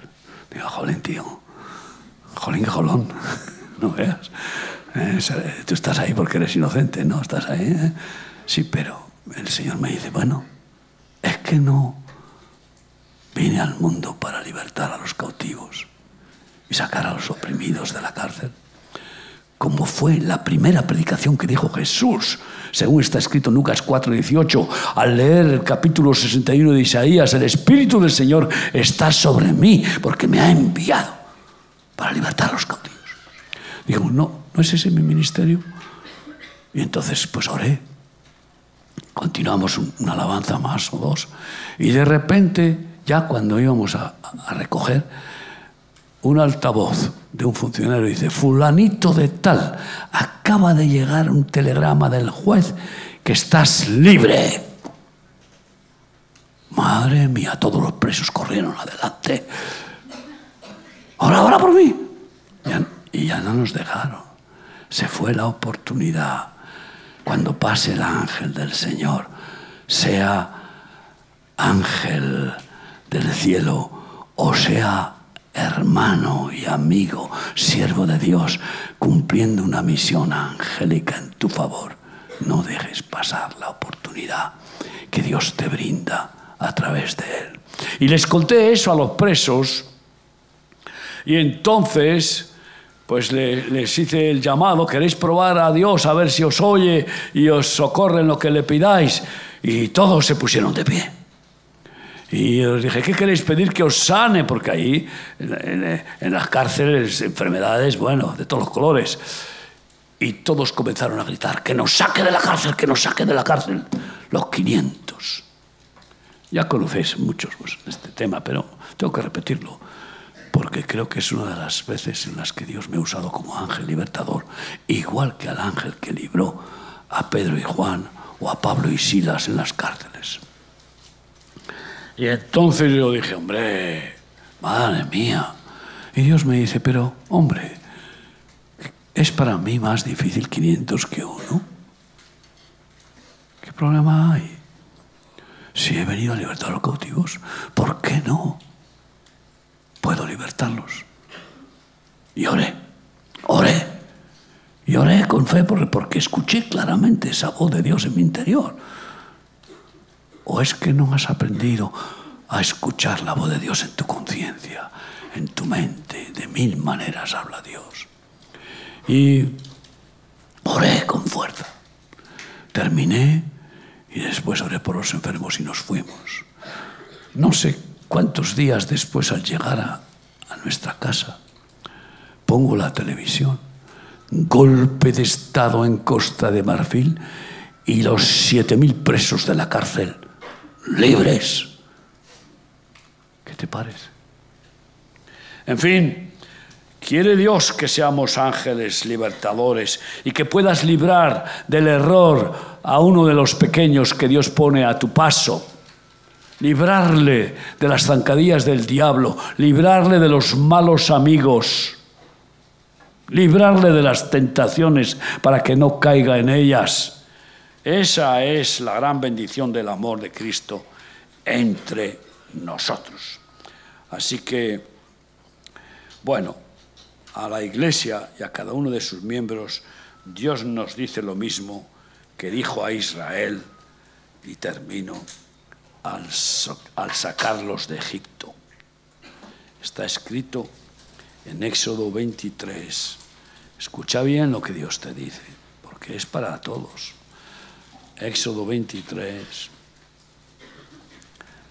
Digo, jolín, tío. Jolín, jolón. no veas. Eh, tú estás ahí porque eres inocente, ¿no? Estás ahí. ¿eh? Sí, pero el Señor me dice, bueno, es que no vine al mundo para libertar a los cautivos y sacar a los oprimidos de la cárcel. Como fue la primera predicación que dijo Jesús, según está escrito en Lucas 4:18, al leer el capítulo 61 de Isaías, el Espíritu del Señor está sobre mí porque me ha enviado para libertar a los cautivos. Digo, no, ¿no es ese mi ministerio? Y entonces, pues oré. Continuamos una alabanza más o dos. Y de repente, ya cuando íbamos a, recoger, un altavoz de un funcionario dice, fulanito de tal, acaba de llegar un telegrama del juez que estás libre. Madre mía, todos los presos corrieron adelante. Ahora, ahora por mí. y ya no nos dejaron. Se fue la oportunidad. Cuando pase el ángel del Señor, sea ángel del cielo o sea hermano y amigo, siervo de Dios, cumpliendo una misión angélica en tu favor. No dejes pasar la oportunidad que Dios te brinda a través de él. Y les conté eso a los presos y entonces pues les hice el llamado, queréis probar a Dios a ver si os oye y os socorre en lo que le pidáis. Y todos se pusieron de pie. Y os dije, ¿qué queréis pedir que os sane? Porque ahí, en, las cárceles, enfermedades, bueno, de todos los colores. Y todos comenzaron a gritar, que nos saque de la cárcel, que nos saque de la cárcel. Los 500. Ya conocéis muchos pues, este tema, pero tengo que repetirlo, porque creo que es una de las veces en las que Dios me ha usado como ángel libertador, igual que al ángel que libró a Pedro y Juan o a Pablo y Silas en las cárceles. Y entonces yo dije, hombre, madre mía. Y Dios me dice, pero, hombre, es para mí más difícil 500 que uno. ¿Qué problema hay? Si he venido a libertar a los cautivos, ¿por qué no? Puedo libertarlos. Y oré, oré. Y oré con fe porque escuché claramente esa voz de Dios en mi interior. ¿O es que no has aprendido a escuchar la voz de Dios en tu conciencia, en tu mente? De mil maneras habla Dios. Y oré con fuerza. Terminé y después oré por los enfermos y nos fuimos. No sé cuántos días después al llegar a, nuestra casa, pongo la televisión, golpe de Estado en Costa de Marfil y los siete mil presos de la cárcel libres. ¿Qué te parece? En fin, quiere Dios que seamos ángeles libertadores y que puedas librar del error a uno de los pequeños que Dios pone a tu paso. Librarle de las zancadillas del diablo, librarle de los malos amigos, librarle de las tentaciones para que no caiga en ellas esa es la gran bendición del amor de Cristo entre nosotros. Así que, bueno, a la Iglesia y a cada uno de sus miembros, Dios nos dice lo mismo que dijo a Israel, y termino, al, sacarlos de Egipto. Está escrito en Éxodo 23. Escucha bien lo que Dios te dice, porque es para todos. Éxodo 23,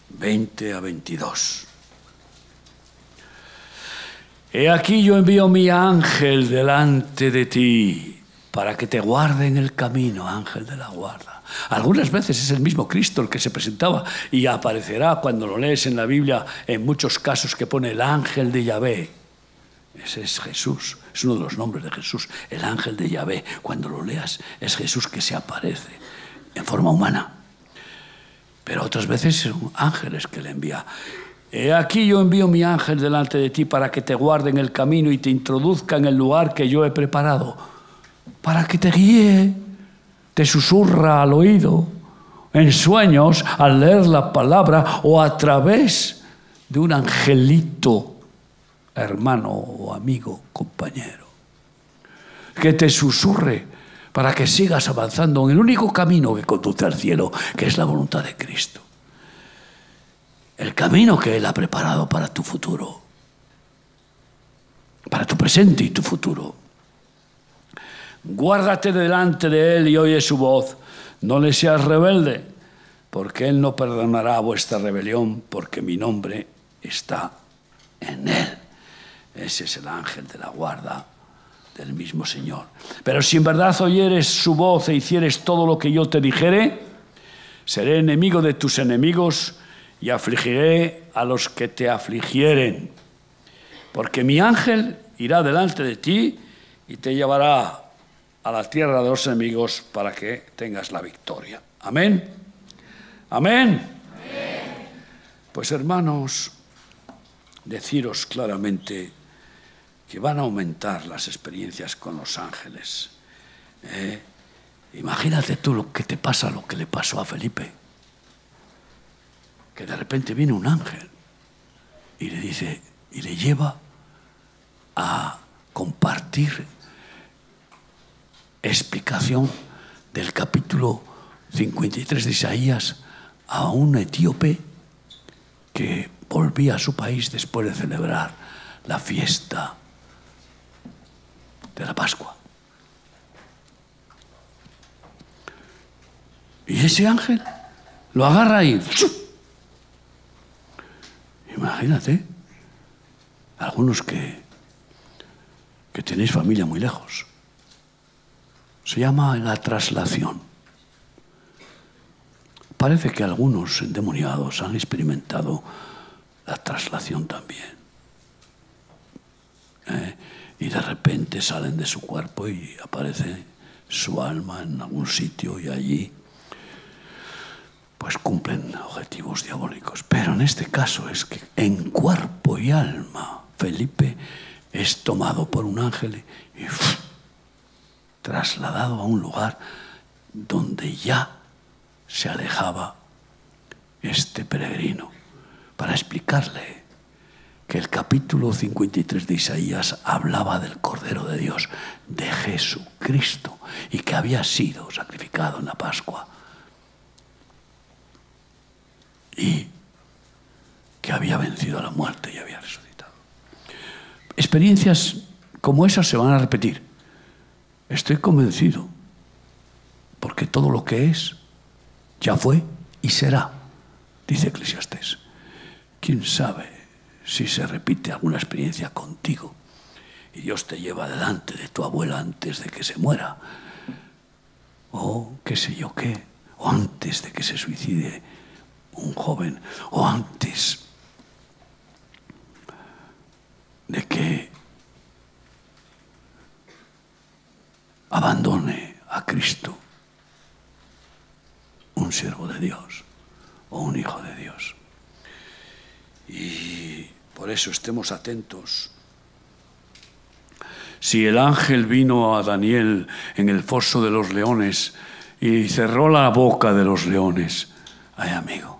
20 a 22. He aquí yo envío mi ángel delante de ti para que te guarde en el camino, ángel de la guarda. Algunas veces es el mismo Cristo el que se presentaba y aparecerá cuando lo lees en la Biblia en muchos casos que pone el ángel de Yahvé. Ese es Jesús, es uno de los nombres de Jesús, el ángel de Yahvé. Cuando lo leas es Jesús que se aparece en forma humana. Pero otras veces son ángeles que le envía. He aquí yo envío mi ángel delante de ti para que te guarde en el camino y te introduzca en el lugar que yo he preparado, para que te guíe, te susurra al oído, en sueños, al leer la palabra o a través de un angelito, hermano o amigo, compañero, que te susurre para que sigas avanzando en el único camino que conduce al cielo, que es la voluntad de Cristo. El camino que Él ha preparado para tu futuro, para tu presente y tu futuro. Guárdate delante de Él y oye su voz. No le seas rebelde, porque Él no perdonará vuestra rebelión, porque mi nombre está en Él. Ese es el ángel de la guarda del mismo Señor. Pero si en verdad oyeres su voz e hicieres todo lo que yo te dijere, seré enemigo de tus enemigos y afligiré a los que te afligieren. Porque mi ángel irá delante de ti y te llevará a la tierra de los enemigos para que tengas la victoria. Amén. Amén. Pues hermanos, deciros claramente, que van a aumentar las experiencias con los ángeles. ¿eh? Imagínate tú lo que te pasa, lo que le pasó a Felipe. Que de repente viene un ángel y le dice, y le lleva a compartir explicación del capítulo 53 de Isaías a un etíope que volvía a su país después de celebrar la fiesta de la Pascua. Y ese ángel lo agarra ahí. Imagínate, algunos que, que tenéis familia muy lejos. Se llama la traslación. Parece que algunos endemoniados han experimentado la traslación también. Y de repente salen de su cuerpo y aparece su alma en algún sitio y allí pues cumplen objetivos diabólicos. Pero en este caso es que en cuerpo y alma Felipe es tomado por un ángel y trasladado a un lugar donde ya se alejaba este peregrino para explicarle que el capítulo 53 de Isaías hablaba del Cordero de Dios, de Jesucristo, y que había sido sacrificado en la Pascua. Y que había vencido a la muerte y había resucitado. Experiencias como esas se van a repetir. Estoy convencido, porque todo lo que es ya fue y será, dice Eclesiastés. ¿Quién sabe si se repite alguna experiencia contigo y Dios te lleva delante de tu abuela antes de que se muera? O qué sé yo qué, o antes de que se suicide un joven, o antes de que abandone a Cristo un siervo de Dios o un hijo de Dios. Y por eso estemos atentos. Si el ángel vino a Daniel en el foso de los leones y cerró la boca de los leones, ay amigo,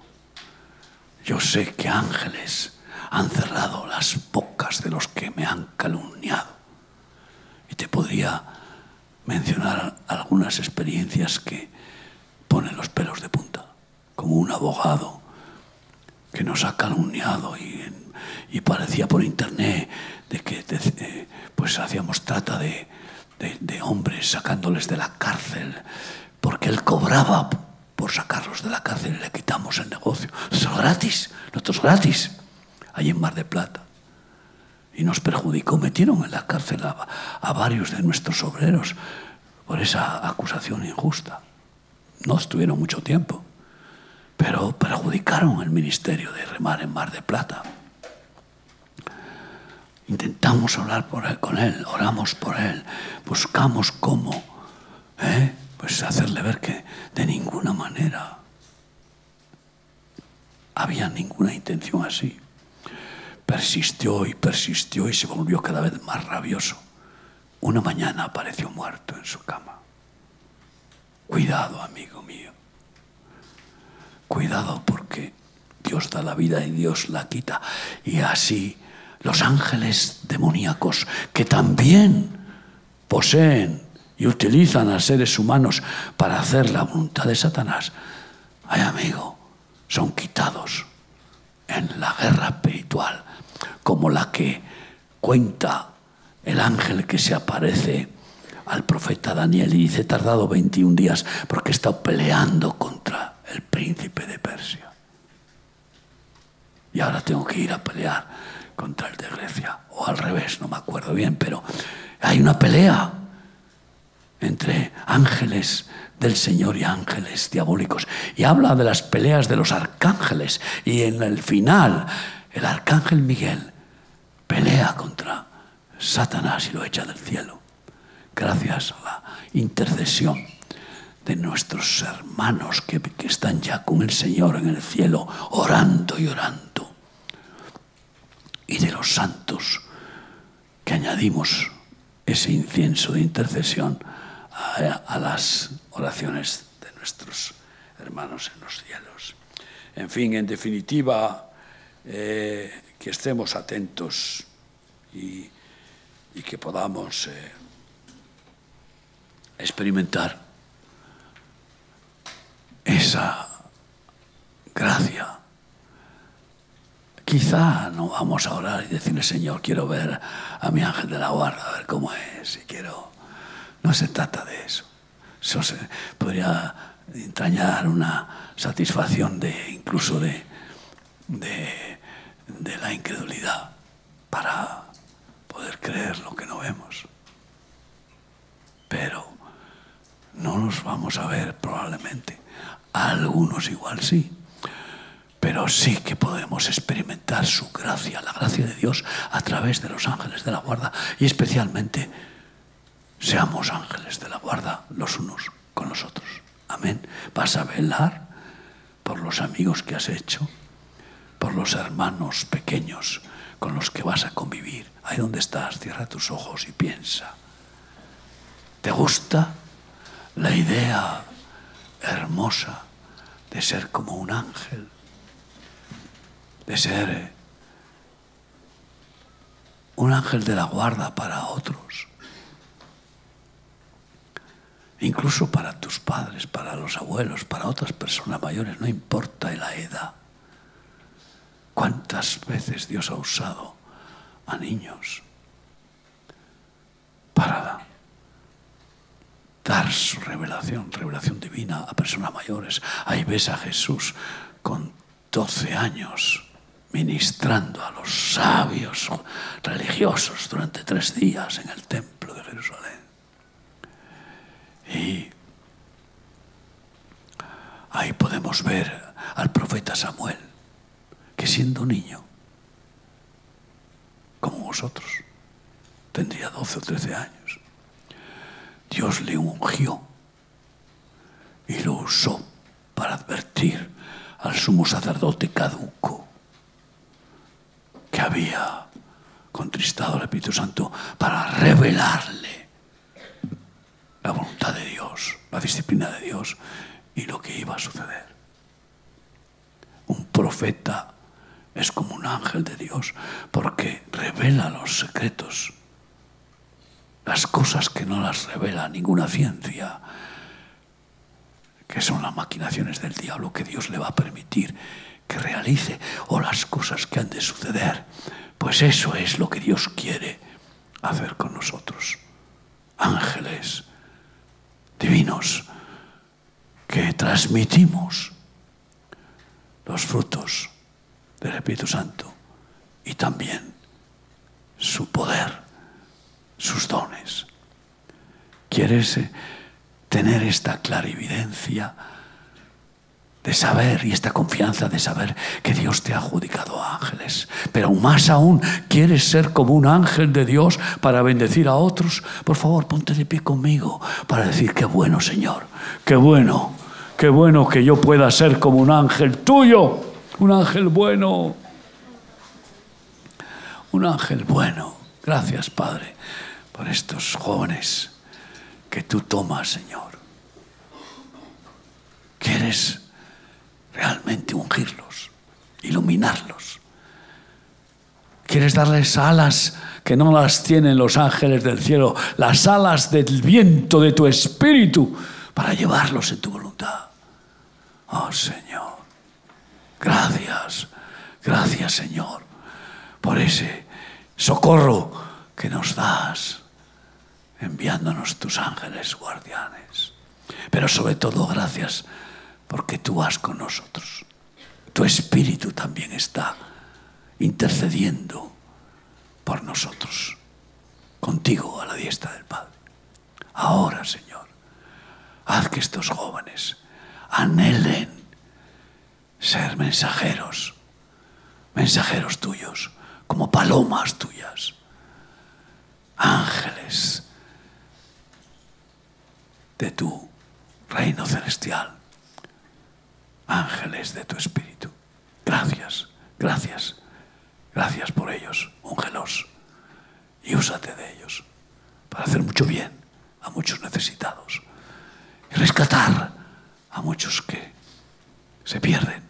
yo sé que ángeles han cerrado las bocas de los que me han calumniado. Y te podría mencionar algunas experiencias que ponen los pelos de punta, como un abogado que nos ha calumniado y, parecía por internet de que pues hacíamos trata de, hombres sacándoles de la cárcel porque él cobraba por sacarlos de la cárcel y le quitamos el negocio. Es gratis, nosotros gratis, ahí en Mar de Plata. Y nos perjudicó, metieron en la cárcel a varios de nuestros obreros por esa acusación injusta. No estuvieron mucho tiempo pero perjudicaron el ministerio de remar en Mar de Plata. Intentamos hablar con él, oramos por él, buscamos cómo, ¿eh? pues hacerle ver que de ninguna manera había ninguna intención así. Persistió y persistió y se volvió cada vez más rabioso. Una mañana apareció muerto en su cama. Cuidado, amigo mío. Cuidado porque Dios da la vida y Dios la quita. Y así los ángeles demoníacos que también poseen y utilizan a seres humanos para hacer la voluntad de Satanás, ay amigo, son quitados en la guerra espiritual, como la que cuenta el ángel que se aparece al profeta Daniel y dice, tardado 21 días porque he estado peleando contra el príncipe de Persia. Y ahora tengo que ir a pelear contra el de Grecia. O al revés, no me acuerdo bien, pero hay una pelea entre ángeles del Señor y ángeles diabólicos. Y habla de las peleas de los arcángeles. Y en el final, el arcángel Miguel pelea contra Satanás y lo echa del cielo. Gracias a la intercesión de nuestros hermanos que, están ya con el Señor en el cielo, orando y orando, y de los santos que añadimos ese incienso de intercesión a, las oraciones de nuestros hermanos en los cielos. En fin, en definitiva, eh, que estemos atentos y, que podamos eh, experimentar esa gracia. Quizá no vamos a orar y decirle, Señor, quiero ver a mi ángel de la guarda, a ver cómo es, y quiero... No se trata de eso. Eso se podría entrañar una satisfacción de incluso de, de, la incredulidad para poder creer lo que no vemos. Pero no nos vamos a ver probablemente algunos igual sí. Pero sí que podemos experimentar su gracia, la gracia de Dios, a través de los ángeles de la guarda. Y especialmente, seamos ángeles de la guarda los unos con los otros. Amén. Vas a velar por los amigos que has hecho, por los hermanos pequeños con los que vas a convivir. Ahí donde estás, cierra tus ojos y piensa. ¿Te gusta la idea hermosa de ser como un ángel de ser un ángel de la guarda para otros, incluso para tus padres, para los abuelos, para otras personas mayores, no importa la edad. ¿Cuántas veces Dios ha usado a niños para dar su revelación, revelación divina a personas mayores? Ahí ves a Jesús con 12 años ministrando a los sabios religiosos durante tres días en el templo de Jerusalén. Y ahí podemos ver al profeta Samuel, que siendo niño, como vosotros, tendría 12 o 13 años, Dios le ungió y lo usó para advertir al sumo sacerdote caduco que había contristado al Espíritu Santo para revelarle la voluntad de Dios, la disciplina de Dios y lo que iba a suceder. Un profeta es como un ángel de Dios porque revela los secretos, las cosas que no las revela ninguna ciencia, que son las maquinaciones del diablo que Dios le va a permitir que realice o las cosas que han de suceder. Pues eso es lo que Dios quiere hacer con nosotros. Ángeles divinos que transmitimos los frutos del Espíritu Santo y también su poder, sus dones. ¿Quieres tener esta clarividencia? De saber y esta confianza de saber que Dios te ha adjudicado ángeles. Pero más aún, ¿quieres ser como un ángel de Dios para bendecir a otros? Por favor, ponte de pie conmigo para decir, qué bueno Señor, qué bueno, qué bueno que yo pueda ser como un ángel tuyo, un ángel bueno, un ángel bueno. Gracias Padre por estos jóvenes que tú tomas, Señor. ¿Quieres realmente ungirlos, iluminarlos. Quieres darles alas que no las tienen los ángeles del cielo, las alas del viento de tu espíritu para llevarlos en tu voluntad. Oh Señor, gracias, gracias Señor por ese socorro que nos das enviándonos tus ángeles guardianes. Pero sobre todo gracias porque tú vas con nosotros. Tu espíritu también está intercediendo por nosotros, contigo a la diestra del Padre. Ahora, Señor, haz que estos jóvenes anhelen ser mensajeros, mensajeros tuyos, como palomas tuyas, ángeles de tu reino celestial ángeles de tu espíritu. Gracias, gracias, gracias por ellos, úngelos y úsate de ellos para hacer mucho bien a muchos necesitados y rescatar a muchos que se pierden,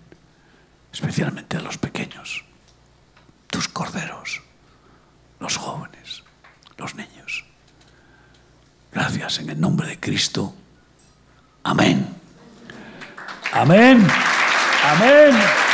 especialmente a los pequeños, tus corderos, los jóvenes, los niños. Gracias en el nombre de Cristo. Amén. Amén. Amén.